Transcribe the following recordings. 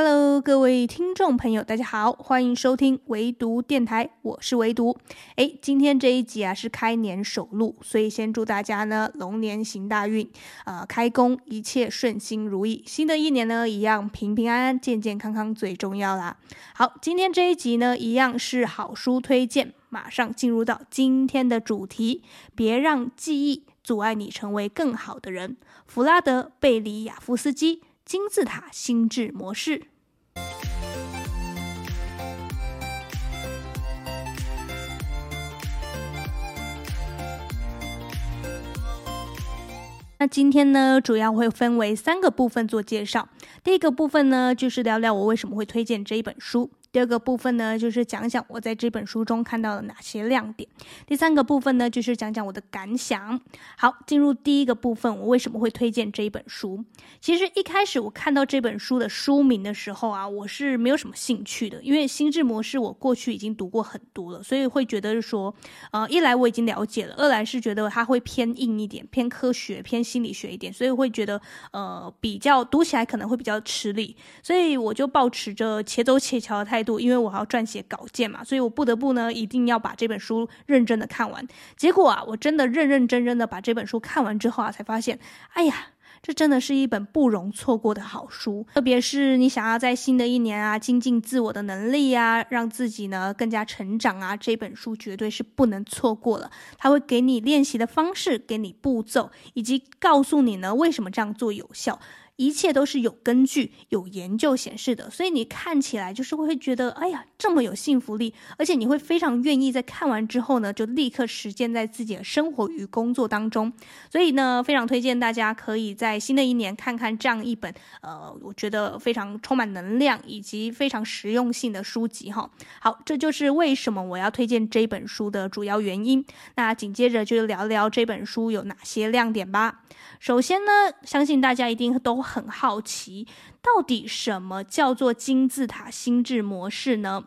Hello，各位听众朋友，大家好，欢迎收听唯独电台，我是唯独。诶，今天这一集啊是开年首录，所以先祝大家呢龙年行大运，呃，开工一切顺心如意。新的一年呢，一样平平安安、健健康康最重要啦。好，今天这一集呢，一样是好书推荐，马上进入到今天的主题，别让记忆阻碍你成为更好的人。弗拉德·贝里亚夫斯基。金字塔心智模式。那今天呢，主要会分为三个部分做介绍。第一个部分呢，就是聊聊我为什么会推荐这一本书。第二个部分呢，就是讲讲我在这本书中看到了哪些亮点。第三个部分呢，就是讲讲我的感想。好，进入第一个部分，我为什么会推荐这一本书？其实一开始我看到这本书的书名的时候啊，我是没有什么兴趣的，因为心智模式我过去已经读过很多了，所以会觉得说，呃，一来我已经了解了，二来是觉得它会偏硬一点，偏科学、偏心理学一点，所以会觉得呃比较读起来可能会比较吃力，所以我就抱持着且走且瞧的态态度。因为我要撰写稿件嘛，所以我不得不呢，一定要把这本书认真的看完。结果啊，我真的认认真真的把这本书看完之后啊，才发现，哎呀，这真的是一本不容错过的好书。特别是你想要在新的一年啊，精进自我的能力啊，让自己呢更加成长啊，这本书绝对是不能错过了。它会给你练习的方式，给你步骤，以及告诉你呢为什么这样做有效。一切都是有根据、有研究显示的，所以你看起来就是会觉得，哎呀，这么有信服力，而且你会非常愿意在看完之后呢，就立刻实践在自己的生活与工作当中。所以呢，非常推荐大家可以在新的一年看看这样一本，呃，我觉得非常充满能量以及非常实用性的书籍哈。好，这就是为什么我要推荐这本书的主要原因。那紧接着就聊聊这本书有哪些亮点吧。首先呢，相信大家一定都很好奇，到底什么叫做金字塔心智模式呢？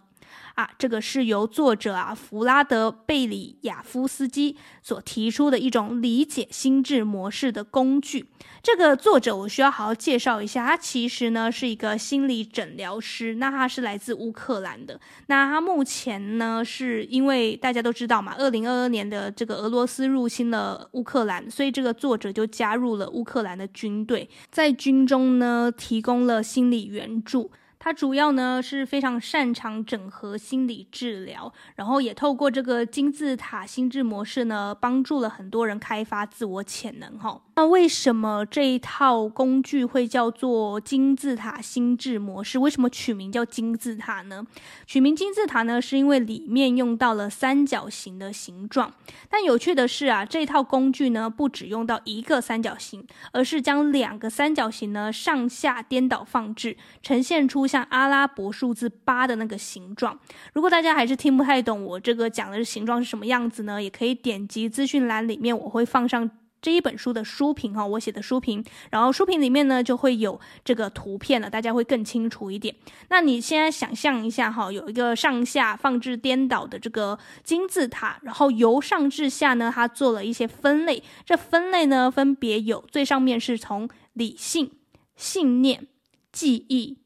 啊，这个是由作者啊弗拉德·贝里亚夫斯基所提出的一种理解心智模式的工具。这个作者我需要好好介绍一下，他其实呢是一个心理诊疗师，那他是来自乌克兰的。那他目前呢是因为大家都知道嘛，二零二二年的这个俄罗斯入侵了乌克兰，所以这个作者就加入了乌克兰的军队，在军中呢提供了心理援助。他主要呢是非常擅长整合心理治疗，然后也透过这个金字塔心智模式呢，帮助了很多人开发自我潜能。哈，那为什么这一套工具会叫做金字塔心智模式？为什么取名叫金字塔呢？取名金字塔呢，是因为里面用到了三角形的形状。但有趣的是啊，这套工具呢，不只用到一个三角形，而是将两个三角形呢上下颠倒放置，呈现出。像阿拉伯数字八的那个形状，如果大家还是听不太懂我这个讲的形状是什么样子呢？也可以点击资讯栏里面，我会放上这一本书的书评哈，我写的书评，然后书评里面呢就会有这个图片了，大家会更清楚一点。那你现在想象一下哈，有一个上下放置颠倒的这个金字塔，然后由上至下呢，它做了一些分类，这分类呢分别有最上面是从理性、信念、记忆。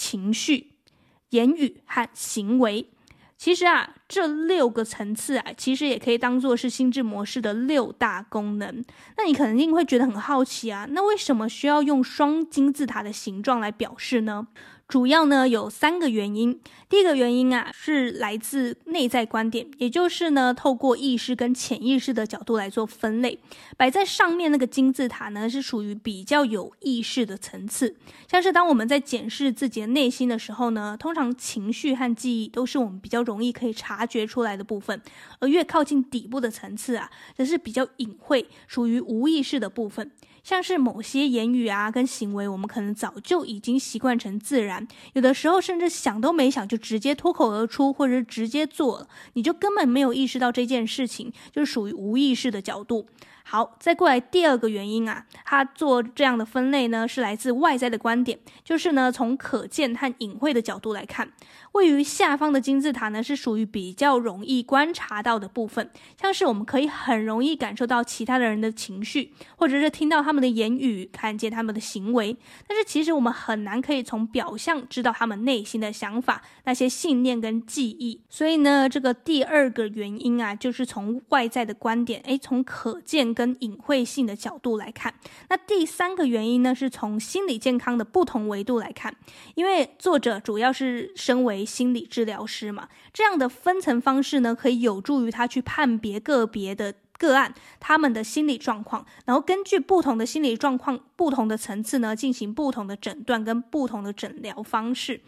情绪、言语和行为，其实啊，这六个层次啊，其实也可以当做是心智模式的六大功能。那你肯定会觉得很好奇啊，那为什么需要用双金字塔的形状来表示呢？主要呢有三个原因。第一个原因啊是来自内在观点，也就是呢透过意识跟潜意识的角度来做分类。摆在上面那个金字塔呢是属于比较有意识的层次，像是当我们在检视自己的内心的时候呢，通常情绪和记忆都是我们比较容易可以察觉出来的部分，而越靠近底部的层次啊，则是比较隐晦，属于无意识的部分。像是某些言语啊跟行为，我们可能早就已经习惯成自然，有的时候甚至想都没想就直接脱口而出，或者是直接做了，你就根本没有意识到这件事情，就是属于无意识的角度。好，再过来第二个原因啊，他做这样的分类呢，是来自外在的观点，就是呢，从可见和隐晦的角度来看，位于下方的金字塔呢，是属于比较容易观察到的部分，像是我们可以很容易感受到其他的人的情绪，或者是听到他他们的言语，看见他们的行为，但是其实我们很难可以从表象知道他们内心的想法、那些信念跟记忆。所以呢，这个第二个原因啊，就是从外在的观点，诶，从可见。跟隐晦性的角度来看，那第三个原因呢，是从心理健康的不同维度来看，因为作者主要是身为心理治疗师嘛，这样的分层方式呢，可以有助于他去判别个别的个案他们的心理状况，然后根据不同的心理状况、不同的层次呢，进行不同的诊断跟不同的诊疗方式。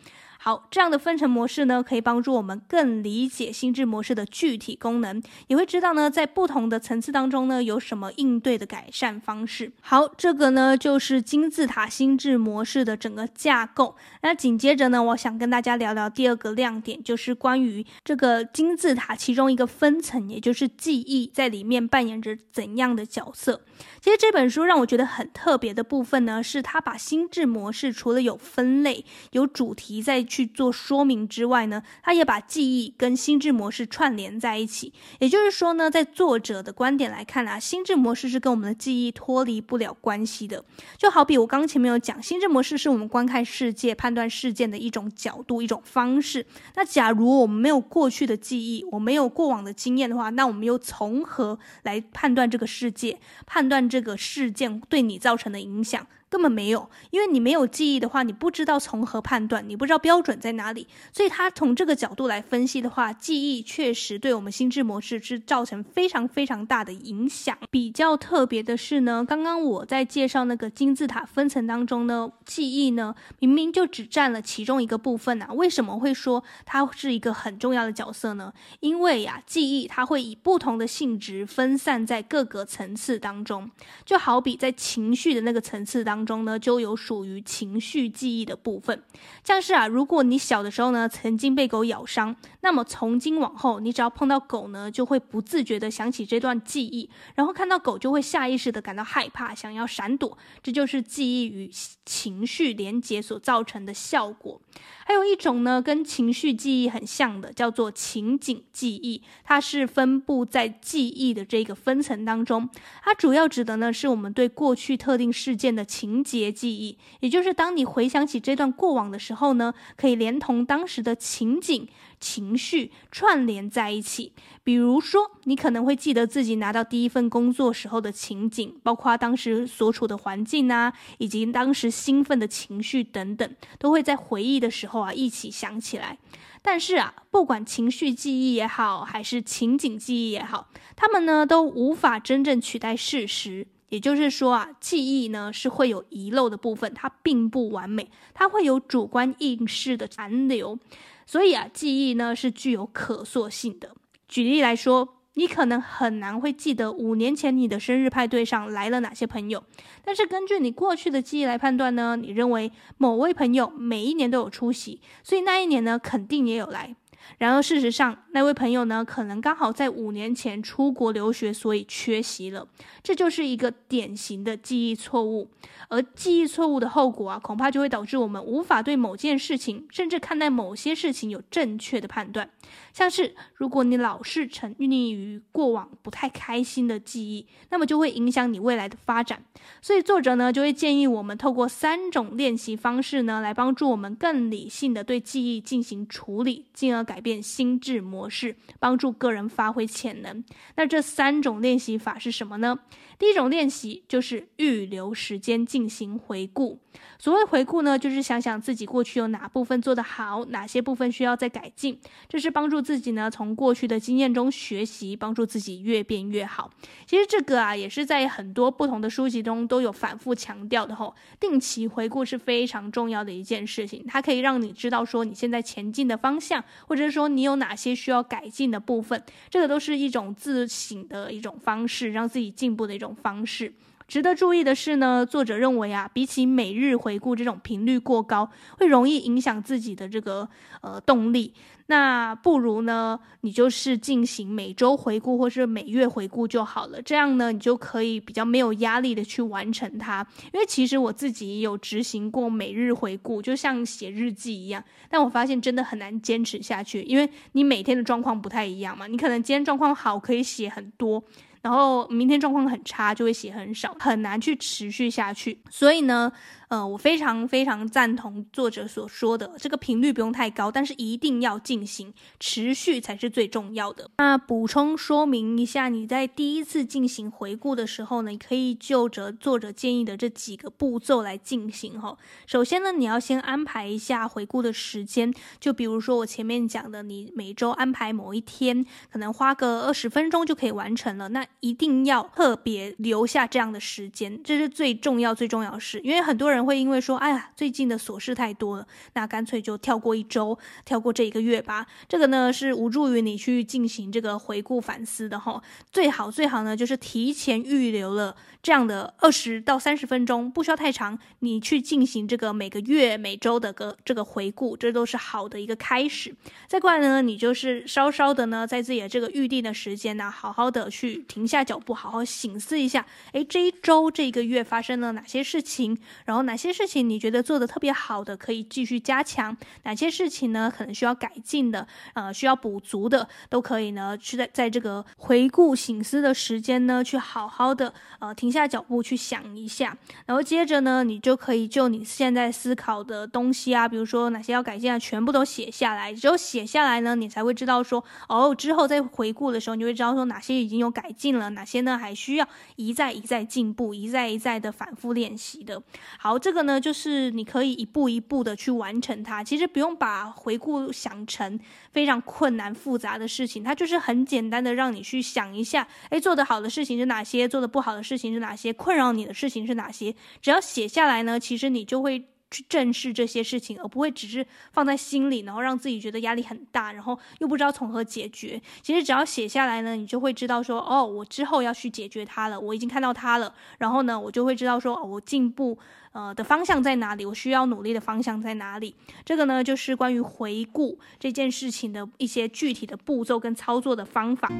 好，这样的分层模式呢，可以帮助我们更理解心智模式的具体功能，也会知道呢，在不同的层次当中呢，有什么应对的改善方式。好，这个呢，就是金字塔心智模式的整个架构。那紧接着呢，我想跟大家聊聊第二个亮点，就是关于这个金字塔其中一个分层，也就是记忆在里面扮演着怎样的角色。其实这本书让我觉得很特别的部分呢，是它把心智模式除了有分类、有主题在去做说明之外呢，它也把记忆跟心智模式串联在一起。也就是说呢，在作者的观点来看啊，心智模式是跟我们的记忆脱离不了关系的。就好比我刚前面有讲，心智模式是我们观看世界、判断事件的一种角度、一种方式。那假如我们没有过去的记忆，我没有过往的经验的话，那我们又从何来判断这个世界、判断这个事件对你造成的影响？根本没有，因为你没有记忆的话，你不知道从何判断，你不知道标准在哪里。所以他从这个角度来分析的话，记忆确实对我们心智模式是造成非常非常大的影响。比较特别的是呢，刚刚我在介绍那个金字塔分层当中呢，记忆呢明明就只占了其中一个部分啊，为什么会说它是一个很重要的角色呢？因为呀、记忆它会以不同的性质分散在各个层次当中，就好比在情绪的那个层次当中。呢就有属于情绪记忆的部分，像是啊，如果你小的时候呢曾经被狗咬伤，那么从今往后，你只要碰到狗呢，就会不自觉的想起这段记忆，然后看到狗就会下意识的感到害怕，想要闪躲，这就是记忆与情绪连结所造成的效果。还有一种呢，跟情绪记忆很像的，叫做情景记忆，它是分布在记忆的这个分层当中，它主要指的呢是我们对过去特定事件的情情节记忆，也就是当你回想起这段过往的时候呢，可以连同当时的情景、情绪串联在一起。比如说，你可能会记得自己拿到第一份工作时候的情景，包括当时所处的环境啊，以及当时兴奋的情绪等等，都会在回忆的时候啊一起想起来。但是啊，不管情绪记忆也好，还是情景记忆也好，他们呢都无法真正取代事实。也就是说啊，记忆呢是会有遗漏的部分，它并不完美，它会有主观意识的残留，所以啊，记忆呢是具有可塑性的。举例来说，你可能很难会记得五年前你的生日派对上来了哪些朋友，但是根据你过去的记忆来判断呢，你认为某位朋友每一年都有出席，所以那一年呢肯定也有来。然而，事实上，那位朋友呢，可能刚好在五年前出国留学，所以缺席了。这就是一个典型的记忆错误。而记忆错误的后果啊，恐怕就会导致我们无法对某件事情，甚至看待某些事情有正确的判断。像是，如果你老是沉溺于过往不太开心的记忆，那么就会影响你未来的发展。所以，作者呢，就会建议我们透过三种练习方式呢，来帮助我们更理性的对记忆进行处理，进而改变心智模式，帮助个人发挥潜能。那这三种练习法是什么呢？第一种练习就是预留时间进行回顾。所谓回顾呢，就是想想自己过去有哪部分做得好，哪些部分需要再改进。这是帮助自己呢，从过去的经验中学习，帮助自己越变越好。其实这个啊，也是在很多不同的书籍中都有反复强调的吼。定期回顾是非常重要的一件事情，它可以让你知道说你现在前进的方向，或者说你有哪些需要改进的部分。这个都是一种自省的一种方式，让自己进步的一种方式。值得注意的是呢，作者认为啊，比起每日回顾这种频率过高，会容易影响自己的这个呃动力。那不如呢，你就是进行每周回顾或是每月回顾就好了。这样呢，你就可以比较没有压力的去完成它。因为其实我自己也有执行过每日回顾，就像写日记一样。但我发现真的很难坚持下去，因为你每天的状况不太一样嘛。你可能今天状况好，可以写很多。然后明天状况很差，就会写很少，很难去持续下去。所以呢，呃，我非常非常赞同作者所说的，这个频率不用太高，但是一定要进行，持续才是最重要的。那补充说明一下，你在第一次进行回顾的时候呢，你可以就着作者建议的这几个步骤来进行哈。首先呢，你要先安排一下回顾的时间，就比如说我前面讲的，你每周安排某一天，可能花个二十分钟就可以完成了。那一定要特别留下这样的时间，这是最重要、最重要的事。因为很多人会因为说，哎呀，最近的琐事太多了，那干脆就跳过一周，跳过这一个月吧。这个呢是无助于你去进行这个回顾反思的哈。最好最好呢就是提前预留了这样的二十到三十分钟，不需要太长，你去进行这个每个月、每周的个这个回顾，这都是好的一个开始。再过来呢，你就是稍稍的呢，在自己的这个预定的时间呢，好好的去停。停下脚步，好好醒思一下，诶，这一周、这一个月发生了哪些事情？然后哪些事情你觉得做的特别好的，可以继续加强？哪些事情呢，可能需要改进的，呃，需要补足的，都可以呢，去在在这个回顾醒思的时间呢，去好好的呃停下脚步去想一下。然后接着呢，你就可以就你现在思考的东西啊，比如说哪些要改进啊，全部都写下来。只有写下来呢，你才会知道说，哦，之后再回顾的时候，你会知道说哪些已经有改进了。哪些呢？还需要一再一再进步，一再一再的反复练习的。好，这个呢，就是你可以一步一步的去完成它。其实不用把回顾想成非常困难复杂的事情，它就是很简单的让你去想一下，诶，做得好的事情是哪些？做得不好的事情是哪些？困扰你的事情是哪些？只要写下来呢，其实你就会。去正视这些事情，而不会只是放在心里，然后让自己觉得压力很大，然后又不知道从何解决。其实只要写下来呢，你就会知道说，哦，我之后要去解决它了，我已经看到它了。然后呢，我就会知道说，哦，我进步呃的方向在哪里，我需要努力的方向在哪里。这个呢，就是关于回顾这件事情的一些具体的步骤跟操作的方法。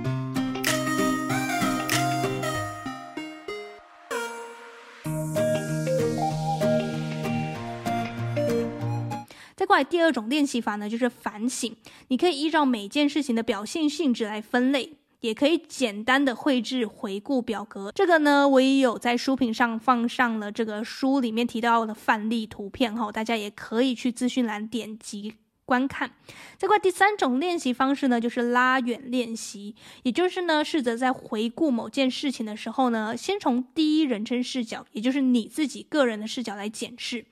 再过来第二种练习法呢，就是反省。你可以依照每件事情的表现性质来分类，也可以简单的绘制回顾表格。这个呢，我也有在书评上放上了这个书里面提到的范例图片哈，大家也可以去资讯栏点击观看。再过第三种练习方式呢，就是拉远练习，也就是呢，试着在回顾某件事情的时候呢，先从第一人称视角，也就是你自己个人的视角来检视，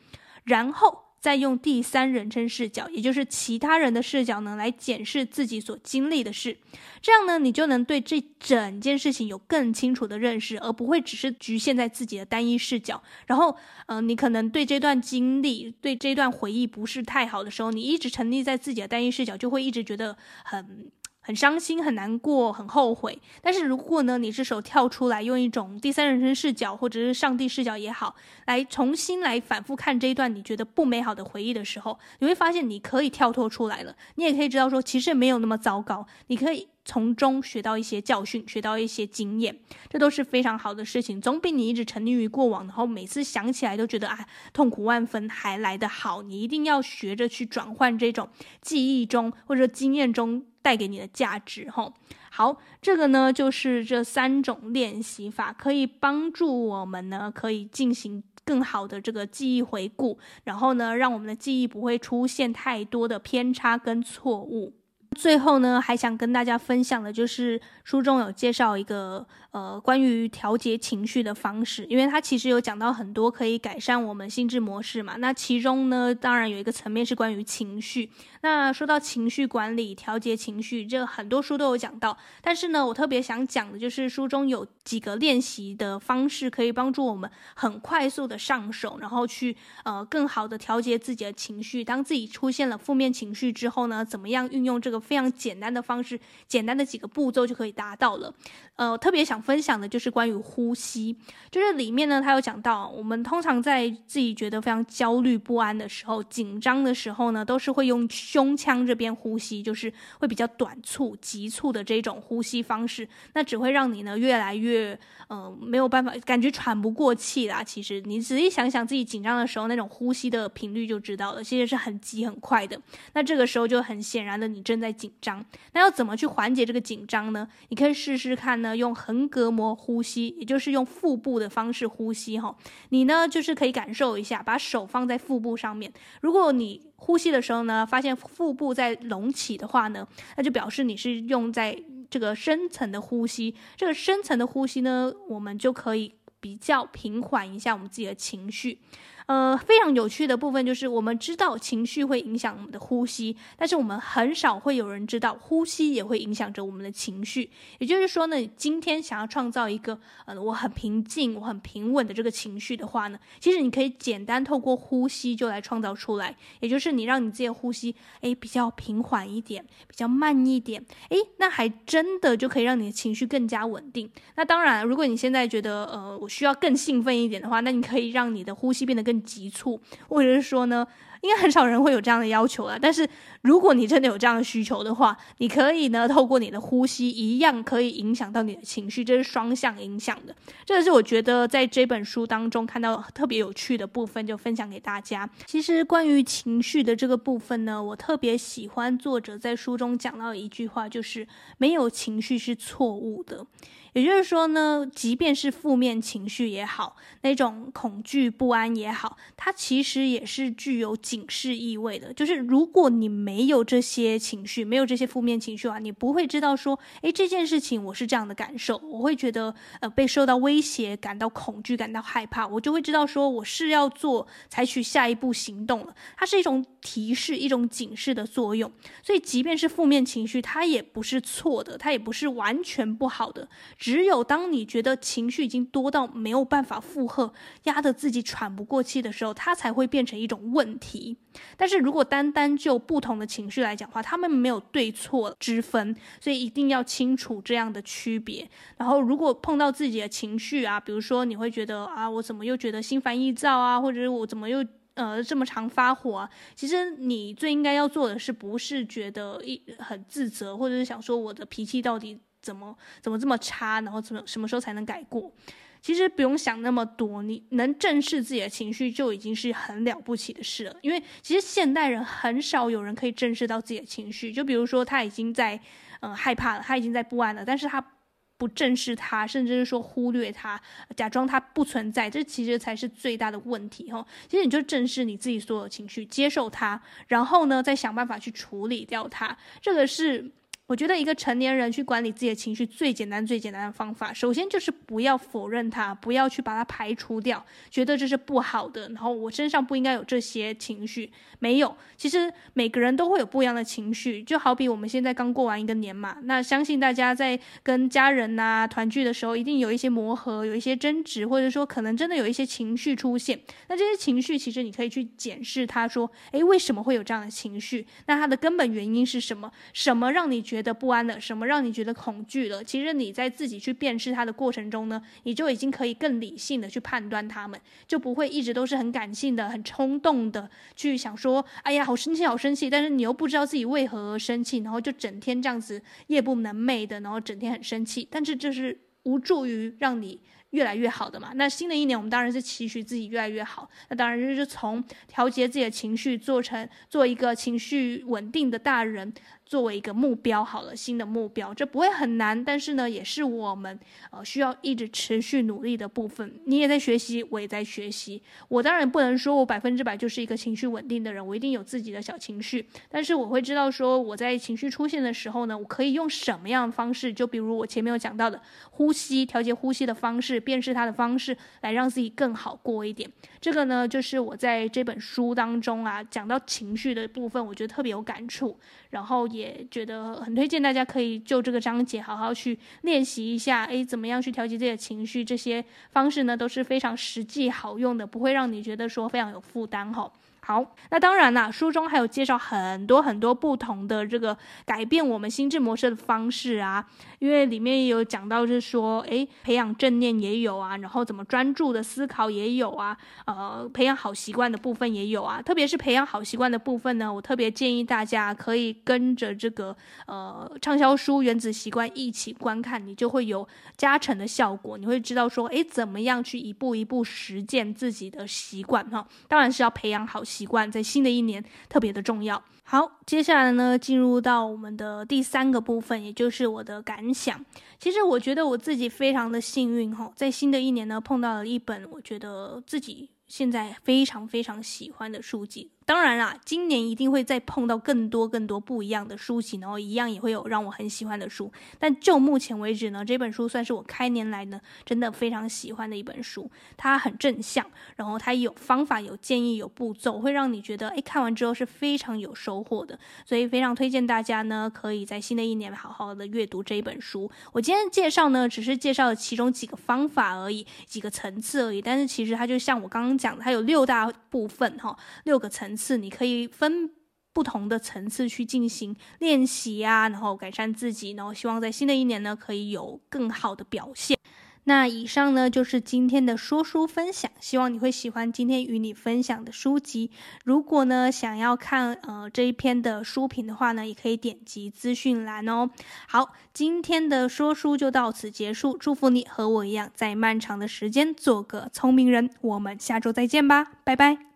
然后。再用第三人称视角，也就是其他人的视角呢，来检视自己所经历的事。这样呢，你就能对这整件事情有更清楚的认识，而不会只是局限在自己的单一视角。然后，嗯，你可能对这段经历、对这段回忆不是太好的时候，你一直沉溺在自己的单一视角，就会一直觉得很。很伤心、很难过、很后悔。但是如果呢，你这时候跳出来，用一种第三人称视角或者是上帝视角也好，来重新来反复看这一段你觉得不美好的回忆的时候，你会发现你可以跳脱出来了。你也可以知道说，其实没有那么糟糕。你可以从中学到一些教训，学到一些经验，这都是非常好的事情。总比你一直沉溺于过往，然后每次想起来都觉得啊痛苦万分还来得好。你一定要学着去转换这种记忆中或者经验中。带给你的价值，吼，好，这个呢就是这三种练习法，可以帮助我们呢，可以进行更好的这个记忆回顾，然后呢，让我们的记忆不会出现太多的偏差跟错误。最后呢，还想跟大家分享的就是书中有介绍一个呃关于调节情绪的方式，因为它其实有讲到很多可以改善我们心智模式嘛。那其中呢，当然有一个层面是关于情绪。那说到情绪管理、调节情绪，这个很多书都有讲到。但是呢，我特别想讲的就是书中有几个练习的方式，可以帮助我们很快速的上手，然后去呃更好的调节自己的情绪。当自己出现了负面情绪之后呢，怎么样运用这个非常简单的方式，简单的几个步骤就可以达到了。呃，特别想分享的就是关于呼吸，就是里面呢，他有讲到，我们通常在自己觉得非常焦虑不安的时候、紧张的时候呢，都是会用胸腔这边呼吸，就是会比较短促、急促的这种呼吸方式，那只会让你呢越来越呃没有办法，感觉喘不过气啦。其实你仔细想想自己紧张的时候，那种呼吸的频率就知道了，其实是很急很快的。那这个时候就很显然的，你正在紧张。那要怎么去缓解这个紧张呢？你可以试试看呢，用横膈膜呼吸，也就是用腹部的方式呼吸哈。你呢就是可以感受一下，把手放在腹部上面。如果你呼吸的时候呢，发现腹部在隆起的话呢，那就表示你是用在这个深层的呼吸。这个深层的呼吸呢，我们就可以比较平缓一下我们自己的情绪。呃，非常有趣的部分就是，我们知道情绪会影响我们的呼吸，但是我们很少会有人知道呼吸也会影响着我们的情绪。也就是说呢，今天想要创造一个呃我很平静、我很平稳的这个情绪的话呢，其实你可以简单透过呼吸就来创造出来。也就是你让你自己的呼吸诶比较平缓一点，比较慢一点，诶，那还真的就可以让你的情绪更加稳定。那当然，如果你现在觉得呃我需要更兴奋一点的话，那你可以让你的呼吸变得更急促，或者是说呢，应该很少人会有这样的要求了。但是如果你真的有这样的需求的话，你可以呢，透过你的呼吸，一样可以影响到你的情绪，这是双向影响的。这个是我觉得在这本书当中看到特别有趣的部分，就分享给大家。其实关于情绪的这个部分呢，我特别喜欢作者在书中讲到一句话，就是没有情绪是错误的。也就是说呢，即便是负面情绪也好，那种恐惧不安也好，它其实也是具有警示意味的。就是如果你没有这些情绪，没有这些负面情绪啊，你不会知道说，诶，这件事情我是这样的感受，我会觉得呃被受到威胁，感到恐惧，感到害怕，我就会知道说我是要做采取下一步行动了。它是一种提示，一种警示的作用。所以即便是负面情绪，它也不是错的，它也不是完全不好的。只有当你觉得情绪已经多到没有办法负荷，压得自己喘不过气的时候，它才会变成一种问题。但是如果单单就不同的情绪来讲的话，他们没有对错之分，所以一定要清楚这样的区别。然后，如果碰到自己的情绪啊，比如说你会觉得啊，我怎么又觉得心烦意躁啊，或者是我怎么又呃这么常发火啊？其实你最应该要做的是，不是觉得一很自责，或者是想说我的脾气到底。怎么怎么这么差？然后怎么什么时候才能改过？其实不用想那么多，你能正视自己的情绪就已经是很了不起的事了。因为其实现代人很少有人可以正视到自己的情绪。就比如说他已经在嗯、害怕了，他已经在不安了，但是他不正视他，甚至是说忽略他，假装他不存在，这其实才是最大的问题哈。其实你就正视你自己所有情绪，接受它，然后呢再想办法去处理掉它。这个是。我觉得一个成年人去管理自己的情绪最简单、最简单的方法，首先就是不要否认它，不要去把它排除掉，觉得这是不好的。然后我身上不应该有这些情绪，没有。其实每个人都会有不一样的情绪，就好比我们现在刚过完一个年嘛，那相信大家在跟家人呐团聚的时候，一定有一些磨合，有一些争执，或者说可能真的有一些情绪出现。那这些情绪其实你可以去检视它，说，诶，为什么会有这样的情绪？那它的根本原因是什么？什么让你觉觉得不安了，什么让你觉得恐惧了？其实你在自己去辨识它的过程中呢，你就已经可以更理性的去判断它们，就不会一直都是很感性的、很冲动的去想说，哎呀，好生气，好生气，但是你又不知道自己为何而生气，然后就整天这样子夜不能寐的，然后整天很生气，但是这是无助于让你。越来越好的嘛，那新的一年我们当然是期许自己越来越好。那当然就是从调节自己的情绪，做成做一个情绪稳定的大人，作为一个目标好了，新的目标，这不会很难，但是呢，也是我们呃需要一直持续努力的部分。你也在学习，我也在学习。我当然不能说我百分之百就是一个情绪稳定的人，我一定有自己的小情绪，但是我会知道说我在情绪出现的时候呢，我可以用什么样的方式，就比如我前面有讲到的呼吸，调节呼吸的方式。辨识他的方式，来让自己更好过一点。这个呢，就是我在这本书当中啊，讲到情绪的部分，我觉得特别有感触，然后也也觉得很推荐大家可以就这个章节好好去练习一下。哎，怎么样去调节自己的情绪？这些方式呢，都是非常实际好用的，不会让你觉得说非常有负担哈。好，那当然啦，书中还有介绍很多很多不同的这个改变我们心智模式的方式啊，因为里面也有讲到，就是说，诶，培养正念也有啊，然后怎么专注的思考也有啊，呃，培养好习惯的部分也有啊，特别是培养好习惯的部分呢，我特别建议大家可以跟着这个呃畅销书《原子习惯》一起观看，你就会有加成的效果，你会知道说，诶，怎么样去一步一步实践自己的习惯哈，当然是要培养好习惯在新的一年特别的重要。好，接下来呢，进入到我们的第三个部分，也就是我的感想。其实我觉得我自己非常的幸运哈，在新的一年呢，碰到了一本我觉得自己现在非常非常喜欢的书籍。当然啦，今年一定会再碰到更多更多不一样的书籍，然后一样也会有让我很喜欢的书。但就目前为止呢，这本书算是我开年来呢真的非常喜欢的一本书。它很正向，然后它有方法、有建议、有步骤，会让你觉得诶，看完之后是非常有收获的。所以非常推荐大家呢，可以在新的一年好好的阅读这一本书。我今天介绍呢，只是介绍了其中几个方法而已，几个层次而已。但是其实它就像我刚刚讲的，它有六大部分哈，六个层次。次你可以分不同的层次去进行练习啊，然后改善自己，然后希望在新的一年呢可以有更好的表现。那以上呢就是今天的说书分享，希望你会喜欢今天与你分享的书籍。如果呢想要看呃这一篇的书评的话呢，也可以点击资讯栏哦。好，今天的说书就到此结束，祝福你和我一样在漫长的时间做个聪明人。我们下周再见吧，拜拜。